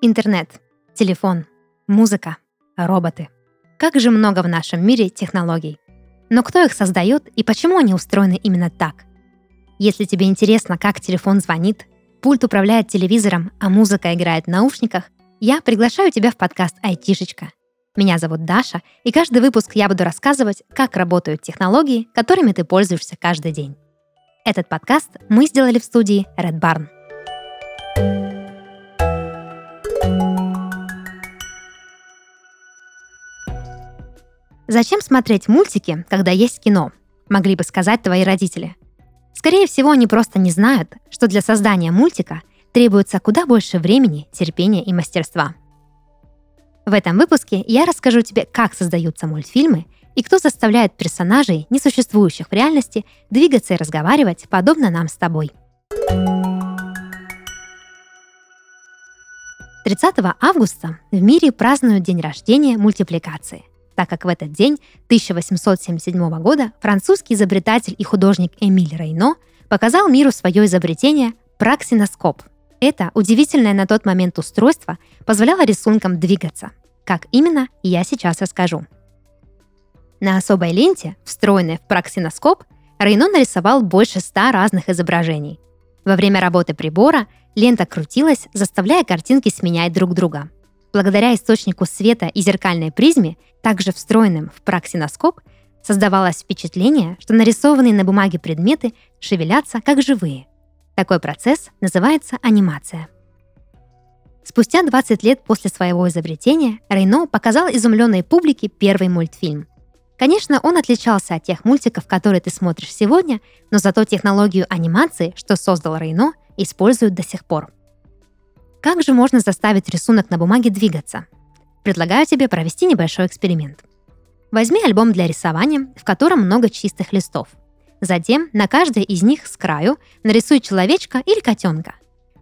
Интернет, телефон, музыка, роботы. Как же много в нашем мире технологий. Но кто их создает и почему они устроены именно так? Если тебе интересно, как телефон звонит, пульт управляет телевизором, а музыка играет в наушниках, я приглашаю тебя в подкаст «Айтишечка». Меня зовут Даша, и каждый выпуск я буду рассказывать, как работают технологии, которыми ты пользуешься каждый день. Этот подкаст мы сделали в студии Red Barn. Зачем смотреть мультики, когда есть кино? Могли бы сказать твои родители. Скорее всего, они просто не знают, что для создания мультика требуется куда больше времени, терпения и мастерства. В этом выпуске я расскажу тебе, как создаются мультфильмы и кто заставляет персонажей, несуществующих в реальности, двигаться и разговаривать, подобно нам с тобой. 30 августа в мире празднуют день рождения мультипликации – так как в этот день 1877 года французский изобретатель и художник Эмиль Рейно показал миру свое изобретение праксиноскоп. Это удивительное на тот момент устройство позволяло рисункам двигаться. Как именно, я сейчас расскажу. На особой ленте, встроенной в праксиноскоп, Рейно нарисовал больше ста разных изображений. Во время работы прибора лента крутилась, заставляя картинки сменять друг друга – Благодаря источнику света и зеркальной призме, также встроенным в праксиноскоп, создавалось впечатление, что нарисованные на бумаге предметы шевелятся как живые. Такой процесс называется анимация. Спустя 20 лет после своего изобретения Рейно показал изумленной публике первый мультфильм. Конечно, он отличался от тех мультиков, которые ты смотришь сегодня, но зато технологию анимации, что создал Рейно, используют до сих пор – как же можно заставить рисунок на бумаге двигаться? Предлагаю тебе провести небольшой эксперимент. Возьми альбом для рисования, в котором много чистых листов. Затем на каждой из них с краю нарисуй человечка или котенка.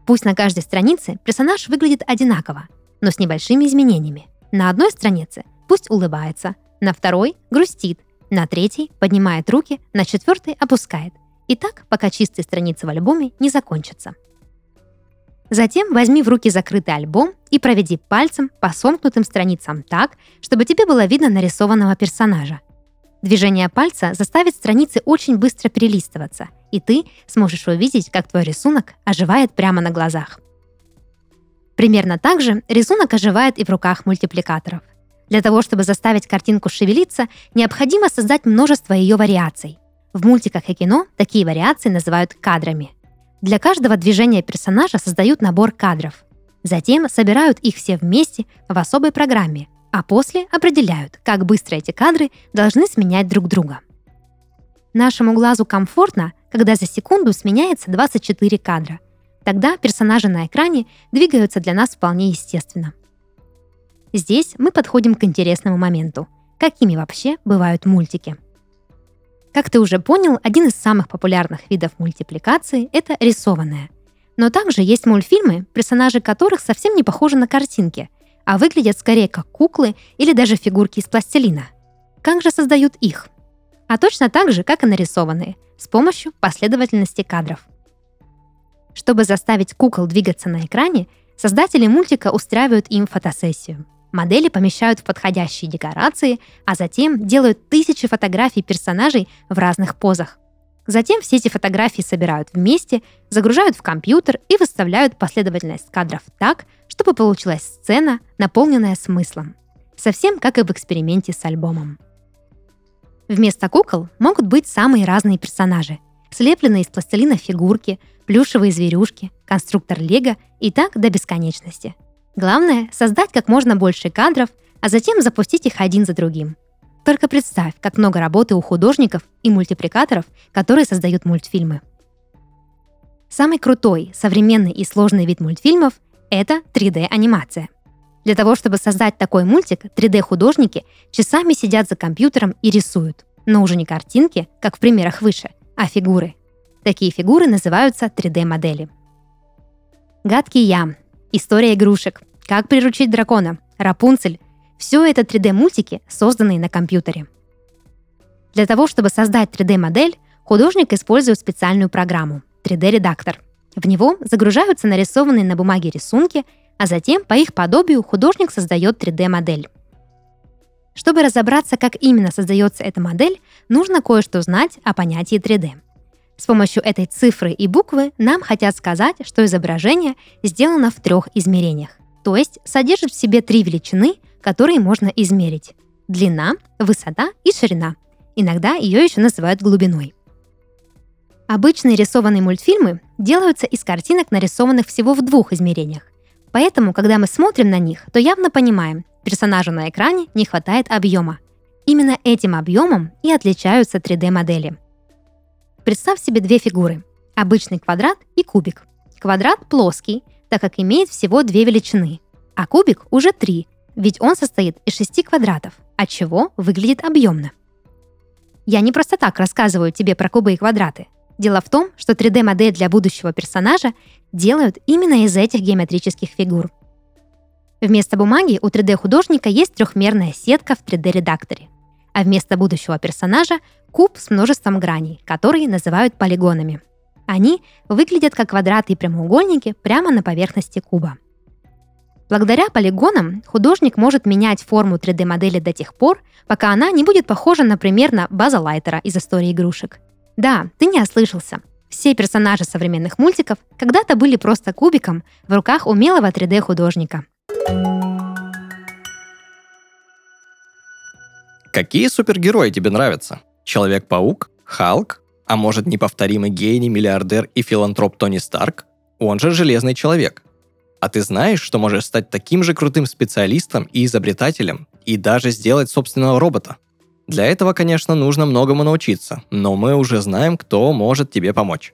Пусть на каждой странице персонаж выглядит одинаково, но с небольшими изменениями. На одной странице пусть улыбается, на второй грустит, на третьей поднимает руки, на четвертой опускает. И так, пока чистые страницы в альбоме не закончатся. Затем возьми в руки закрытый альбом и проведи пальцем по сомкнутым страницам так, чтобы тебе было видно нарисованного персонажа. Движение пальца заставит страницы очень быстро перелистываться, и ты сможешь увидеть, как твой рисунок оживает прямо на глазах. Примерно так же рисунок оживает и в руках мультипликаторов. Для того, чтобы заставить картинку шевелиться, необходимо создать множество ее вариаций. В мультиках и кино такие вариации называют кадрами. Для каждого движения персонажа создают набор кадров. Затем собирают их все вместе в особой программе, а после определяют, как быстро эти кадры должны сменять друг друга. Нашему глазу комфортно, когда за секунду сменяется 24 кадра. Тогда персонажи на экране двигаются для нас вполне естественно. Здесь мы подходим к интересному моменту. Какими вообще бывают мультики? Как ты уже понял, один из самых популярных видов мультипликации – это рисованная. Но также есть мультфильмы, персонажи которых совсем не похожи на картинки, а выглядят скорее как куклы или даже фигурки из пластилина. Как же создают их? А точно так же, как и нарисованные, с помощью последовательности кадров. Чтобы заставить кукол двигаться на экране, создатели мультика устраивают им фотосессию – Модели помещают в подходящие декорации, а затем делают тысячи фотографий персонажей в разных позах. Затем все эти фотографии собирают вместе, загружают в компьютер и выставляют последовательность кадров так, чтобы получилась сцена, наполненная смыслом. Совсем как и в эксперименте с альбомом. Вместо кукол могут быть самые разные персонажи. Слепленные из пластилина фигурки, плюшевые зверюшки, конструктор Лего и так до бесконечности – Главное — создать как можно больше кадров, а затем запустить их один за другим. Только представь, как много работы у художников и мультипликаторов, которые создают мультфильмы. Самый крутой, современный и сложный вид мультфильмов — это 3D-анимация. Для того, чтобы создать такой мультик, 3D-художники часами сидят за компьютером и рисуют. Но уже не картинки, как в примерах выше, а фигуры. Такие фигуры называются 3D-модели. Гадкий ям История игрушек, Как приручить дракона, Рапунцель – все это 3D-мультики, созданные на компьютере. Для того, чтобы создать 3D-модель, художник использует специальную программу – 3D-редактор. В него загружаются нарисованные на бумаге рисунки, а затем по их подобию художник создает 3D-модель. Чтобы разобраться, как именно создается эта модель, нужно кое-что знать о понятии 3D. С помощью этой цифры и буквы нам хотят сказать, что изображение сделано в трех измерениях, то есть содержит в себе три величины, которые можно измерить. Длина, высота и ширина. Иногда ее еще называют глубиной. Обычные рисованные мультфильмы делаются из картинок, нарисованных всего в двух измерениях. Поэтому, когда мы смотрим на них, то явно понимаем, персонажу на экране не хватает объема. Именно этим объемом и отличаются 3D-модели. Представь себе две фигуры – обычный квадрат и кубик. Квадрат плоский, так как имеет всего две величины, а кубик уже три, ведь он состоит из шести квадратов, от чего выглядит объемно. Я не просто так рассказываю тебе про кубы и квадраты. Дело в том, что 3D-модель для будущего персонажа делают именно из этих геометрических фигур – Вместо бумаги у 3D-художника есть трехмерная сетка в 3D-редакторе. А вместо будущего персонажа — куб с множеством граней, которые называют полигонами. Они выглядят как квадраты и прямоугольники прямо на поверхности куба. Благодаря полигонам художник может менять форму 3D-модели до тех пор, пока она не будет похожа, например, на База Лайтера из истории игрушек. Да, ты не ослышался. Все персонажи современных мультиков когда-то были просто кубиком в руках умелого 3D-художника – Какие супергерои тебе нравятся? Человек-паук? Халк? А может неповторимый гений, миллиардер и филантроп Тони Старк? Он же Железный Человек. А ты знаешь, что можешь стать таким же крутым специалистом и изобретателем, и даже сделать собственного робота? Для этого, конечно, нужно многому научиться, но мы уже знаем, кто может тебе помочь.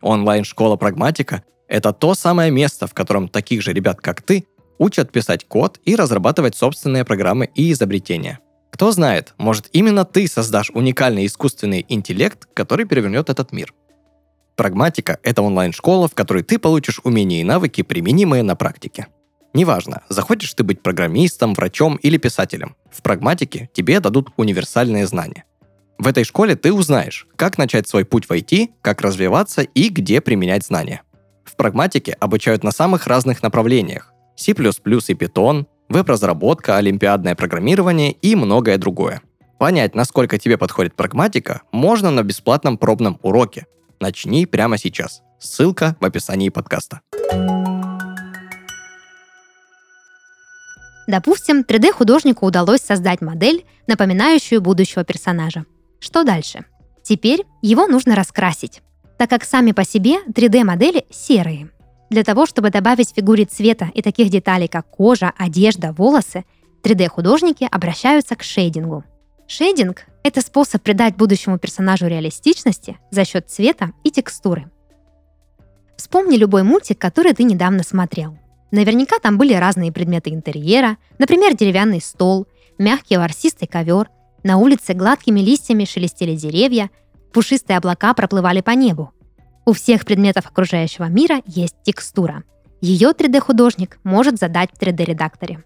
Онлайн-школа Прагматика – это то самое место, в котором таких же ребят, как ты, учат писать код и разрабатывать собственные программы и изобретения. Кто знает, может именно ты создашь уникальный искусственный интеллект, который перевернет этот мир. Прагматика – это онлайн-школа, в которой ты получишь умения и навыки, применимые на практике. Неважно, захочешь ты быть программистом, врачом или писателем. В прагматике тебе дадут универсальные знания. В этой школе ты узнаешь, как начать свой путь в IT, как развиваться и где применять знания. В прагматике обучают на самых разных направлениях, C++ и Python, веб-разработка, олимпиадное программирование и многое другое. Понять, насколько тебе подходит прагматика, можно на бесплатном пробном уроке. Начни прямо сейчас. Ссылка в описании подкаста. Допустим, 3D-художнику удалось создать модель, напоминающую будущего персонажа. Что дальше? Теперь его нужно раскрасить, так как сами по себе 3D-модели серые. Для того, чтобы добавить фигуре цвета и таких деталей, как кожа, одежда, волосы, 3D-художники обращаются к шейдингу. Шейдинг — это способ придать будущему персонажу реалистичности за счет цвета и текстуры. Вспомни любой мультик, который ты недавно смотрел. Наверняка там были разные предметы интерьера, например, деревянный стол, мягкий ворсистый ковер, на улице гладкими листьями шелестели деревья, пушистые облака проплывали по небу. У всех предметов окружающего мира есть текстура. Ее 3D-художник может задать в 3D-редакторе.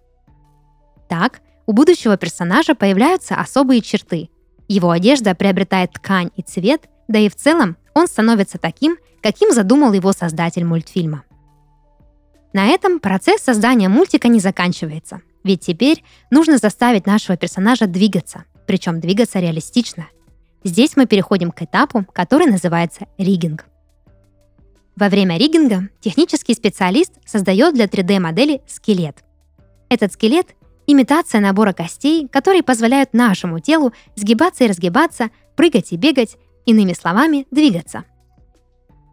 Так, у будущего персонажа появляются особые черты. Его одежда приобретает ткань и цвет, да и в целом он становится таким, каким задумал его создатель мультфильма. На этом процесс создания мультика не заканчивается, ведь теперь нужно заставить нашего персонажа двигаться, причем двигаться реалистично. Здесь мы переходим к этапу, который называется ригинг – во время риггинга технический специалист создает для 3D-модели скелет. Этот скелет – имитация набора костей, которые позволяют нашему телу сгибаться и разгибаться, прыгать и бегать, иными словами, двигаться.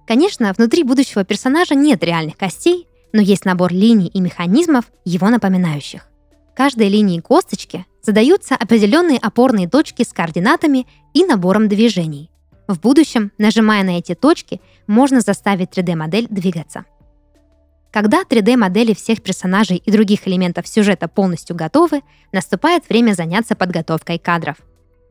Конечно, внутри будущего персонажа нет реальных костей, но есть набор линий и механизмов, его напоминающих. Каждой линии косточки задаются определенные опорные точки с координатами и набором движений. В будущем, нажимая на эти точки, можно заставить 3D-модель двигаться. Когда 3D-модели всех персонажей и других элементов сюжета полностью готовы, наступает время заняться подготовкой кадров.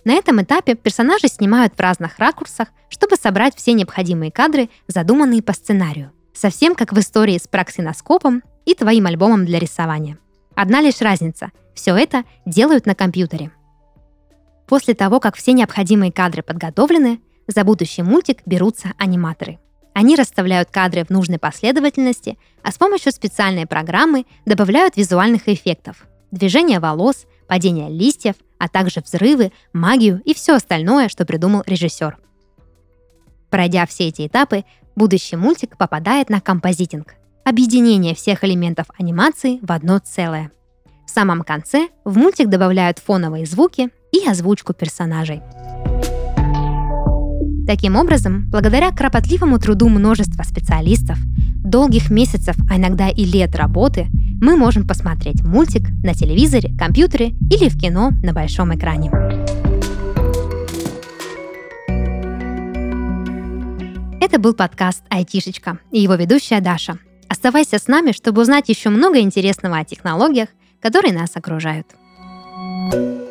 На этом этапе персонажи снимают в разных ракурсах, чтобы собрать все необходимые кадры, задуманные по сценарию. Совсем как в истории с праксиноскопом и твоим альбомом для рисования. Одна лишь разница – все это делают на компьютере. После того, как все необходимые кадры подготовлены, за будущий мультик берутся аниматоры. Они расставляют кадры в нужной последовательности, а с помощью специальной программы добавляют визуальных эффектов. Движение волос, падение листьев, а также взрывы, магию и все остальное, что придумал режиссер. Пройдя все эти этапы, будущий мультик попадает на композитинг – объединение всех элементов анимации в одно целое. В самом конце в мультик добавляют фоновые звуки и озвучку персонажей. Таким образом, благодаря кропотливому труду множества специалистов, долгих месяцев, а иногда и лет работы, мы можем посмотреть мультик на телевизоре, компьютере или в кино на большом экране. Это был подкаст «Айтишечка» и его ведущая Даша. Оставайся с нами, чтобы узнать еще много интересного о технологиях, которые нас окружают. thank you